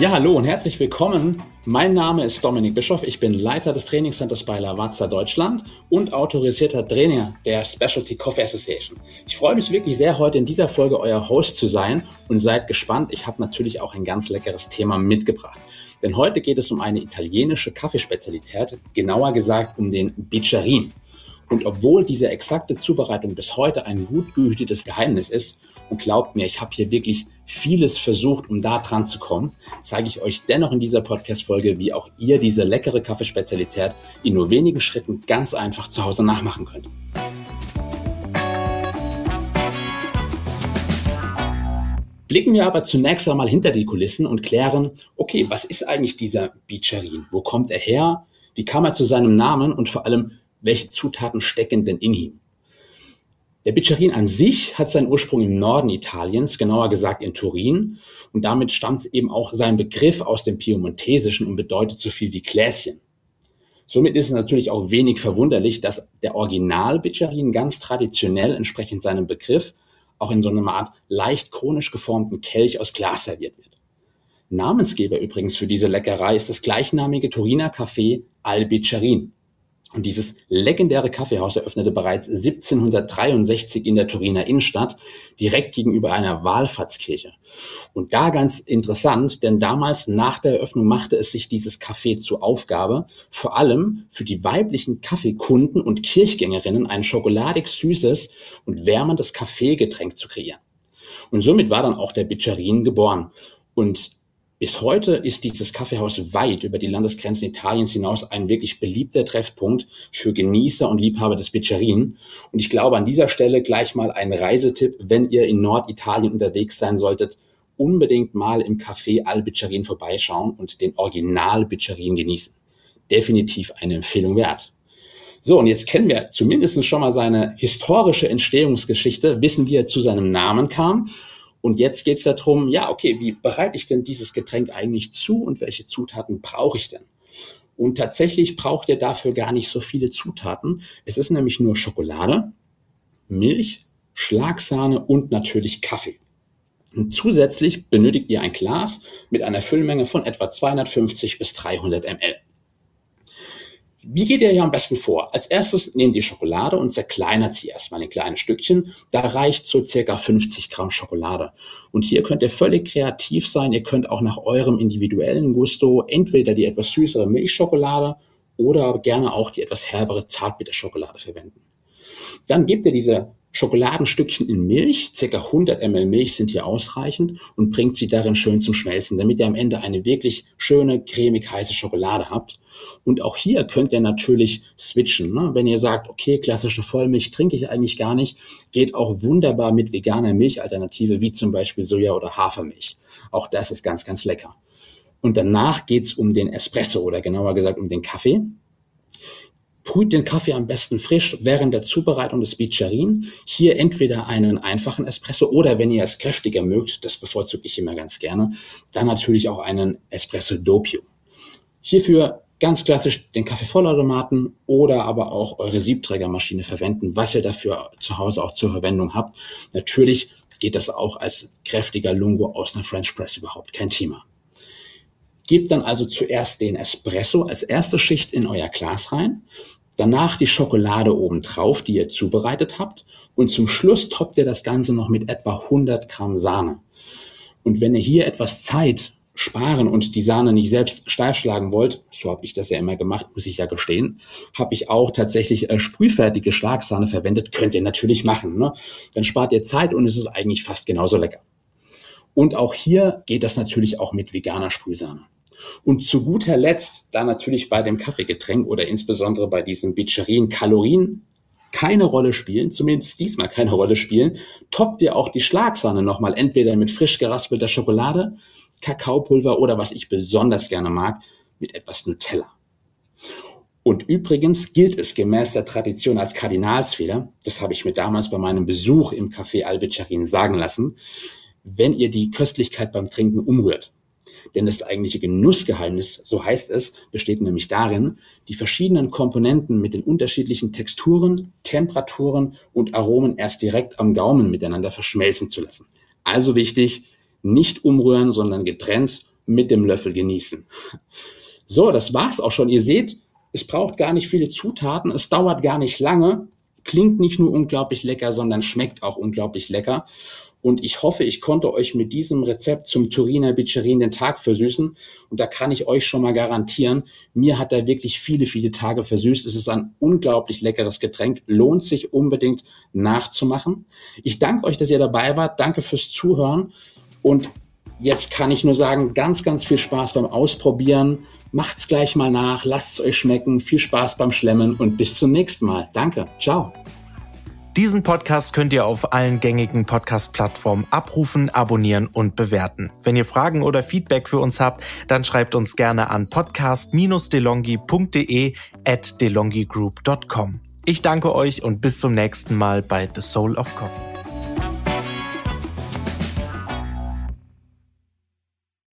Ja, hallo und herzlich willkommen. Mein Name ist Dominik Bischoff. Ich bin Leiter des Trainingscenters bei Lavazza Deutschland und autorisierter Trainer der Specialty Coffee Association. Ich freue mich wirklich sehr, heute in dieser Folge euer Host zu sein und seid gespannt. Ich habe natürlich auch ein ganz leckeres Thema mitgebracht. Denn heute geht es um eine italienische Kaffeespezialität, genauer gesagt um den Biccerin. Und obwohl diese exakte Zubereitung bis heute ein gut gehütetes Geheimnis ist, und glaubt mir, ich habe hier wirklich vieles versucht, um da dran zu kommen, zeige ich euch dennoch in dieser Podcast-Folge, wie auch ihr diese leckere Kaffeespezialität in nur wenigen Schritten ganz einfach zu Hause nachmachen könnt. Blicken wir aber zunächst einmal hinter die Kulissen und klären, okay, was ist eigentlich dieser Bicharin? Wo kommt er her? Wie kam er zu seinem Namen? Und vor allem, welche Zutaten stecken denn in ihm? Der Biccerin an sich hat seinen Ursprung im Norden Italiens, genauer gesagt in Turin. Und damit stammt eben auch sein Begriff aus dem Piemontesischen und bedeutet so viel wie Gläschen. Somit ist es natürlich auch wenig verwunderlich, dass der Original Biccerin ganz traditionell entsprechend seinem Begriff auch in so einer Art leicht chronisch geformten Kelch aus Glas serviert wird. Namensgeber übrigens für diese Leckerei ist das gleichnamige Turiner Café Al Biccerin. Und dieses legendäre Kaffeehaus eröffnete bereits 1763 in der Turiner Innenstadt, direkt gegenüber einer Wallfahrtskirche. Und da ganz interessant, denn damals nach der Eröffnung machte es sich dieses Café zur Aufgabe, vor allem für die weiblichen Kaffeekunden und Kirchgängerinnen ein schokoladig süßes und wärmendes Kaffeegetränk zu kreieren. Und somit war dann auch der Biccerin geboren. Und bis heute ist dieses Kaffeehaus weit über die Landesgrenzen Italiens hinaus ein wirklich beliebter Treffpunkt für Genießer und Liebhaber des Biccerin. Und ich glaube an dieser Stelle gleich mal ein Reisetipp, wenn ihr in Norditalien unterwegs sein solltet, unbedingt mal im Café Al Biccerin vorbeischauen und den Original Biccerin genießen. Definitiv eine Empfehlung wert. So, und jetzt kennen wir zumindest schon mal seine historische Entstehungsgeschichte, wissen, wie er zu seinem Namen kam und jetzt geht es darum, ja, okay, wie bereite ich denn dieses Getränk eigentlich zu und welche Zutaten brauche ich denn? Und tatsächlich braucht ihr dafür gar nicht so viele Zutaten. Es ist nämlich nur Schokolade, Milch, Schlagsahne und natürlich Kaffee. Und zusätzlich benötigt ihr ein Glas mit einer Füllmenge von etwa 250 bis 300 ml. Wie geht ihr hier am besten vor? Als erstes nehmt ihr Schokolade und zerkleinert sie erstmal in kleine Stückchen. Da reicht so circa 50 Gramm Schokolade. Und hier könnt ihr völlig kreativ sein. Ihr könnt auch nach eurem individuellen Gusto entweder die etwas süßere Milchschokolade oder gerne auch die etwas herbere Zartbitterschokolade verwenden. Dann gebt ihr diese Schokoladenstückchen in Milch, circa 100 ml Milch sind hier ausreichend und bringt sie darin schön zum Schmelzen, damit ihr am Ende eine wirklich schöne, cremig heiße Schokolade habt. Und auch hier könnt ihr natürlich switchen. Ne? Wenn ihr sagt, okay, klassische Vollmilch trinke ich eigentlich gar nicht, geht auch wunderbar mit veganer Milchalternative, wie zum Beispiel Soja- oder Hafermilch. Auch das ist ganz, ganz lecker. Und danach geht's um den Espresso oder genauer gesagt um den Kaffee. Brüht den Kaffee am besten frisch während der Zubereitung des Bicharin. Hier entweder einen einfachen Espresso oder wenn ihr es kräftiger mögt, das bevorzuge ich immer ganz gerne, dann natürlich auch einen Espresso Doppio. Hierfür ganz klassisch den Kaffeevollautomaten oder aber auch eure Siebträgermaschine verwenden, was ihr dafür zu Hause auch zur Verwendung habt. Natürlich geht das auch als kräftiger Lungo aus einer French Press überhaupt kein Thema. Gebt dann also zuerst den Espresso als erste Schicht in euer Glas rein, danach die Schokolade oben drauf, die ihr zubereitet habt und zum Schluss toppt ihr das Ganze noch mit etwa 100 Gramm Sahne. Und wenn ihr hier etwas Zeit sparen und die Sahne nicht selbst steif schlagen wollt, so habe ich das ja immer gemacht, muss ich ja gestehen, habe ich auch tatsächlich äh, sprühfertige Schlagsahne verwendet. Könnt ihr natürlich machen. Ne? Dann spart ihr Zeit und es ist eigentlich fast genauso lecker. Und auch hier geht das natürlich auch mit veganer Sprühsahne. Und zu guter Letzt, da natürlich bei dem Kaffeegetränk oder insbesondere bei diesen Bicerien Kalorien keine Rolle spielen, zumindest diesmal keine Rolle spielen, toppt ihr auch die Schlagsahne nochmal entweder mit frisch geraspelter Schokolade, Kakaopulver oder was ich besonders gerne mag, mit etwas Nutella. Und übrigens gilt es gemäß der Tradition als Kardinalsfehler, das habe ich mir damals bei meinem Besuch im Café Albicerin sagen lassen, wenn ihr die Köstlichkeit beim Trinken umrührt. Denn das eigentliche Genussgeheimnis, so heißt es, besteht nämlich darin, die verschiedenen Komponenten mit den unterschiedlichen Texturen, Temperaturen und Aromen erst direkt am Gaumen miteinander verschmelzen zu lassen. Also wichtig, nicht umrühren, sondern getrennt mit dem Löffel genießen. So, das war's auch schon. Ihr seht, es braucht gar nicht viele Zutaten, es dauert gar nicht lange, klingt nicht nur unglaublich lecker, sondern schmeckt auch unglaublich lecker. Und ich hoffe, ich konnte euch mit diesem Rezept zum Turiner Bicerin den Tag versüßen. Und da kann ich euch schon mal garantieren, mir hat er wirklich viele, viele Tage versüßt. Es ist ein unglaublich leckeres Getränk. Lohnt sich unbedingt nachzumachen. Ich danke euch, dass ihr dabei wart. Danke fürs Zuhören. Und jetzt kann ich nur sagen, ganz, ganz viel Spaß beim Ausprobieren. Macht's gleich mal nach. Lasst es euch schmecken. Viel Spaß beim Schlemmen und bis zum nächsten Mal. Danke. Ciao. Diesen Podcast könnt ihr auf allen gängigen Podcast-Plattformen abrufen, abonnieren und bewerten. Wenn ihr Fragen oder Feedback für uns habt, dann schreibt uns gerne an podcast-delongi.de at delongigroup.com. Ich danke euch und bis zum nächsten Mal bei The Soul of Coffee.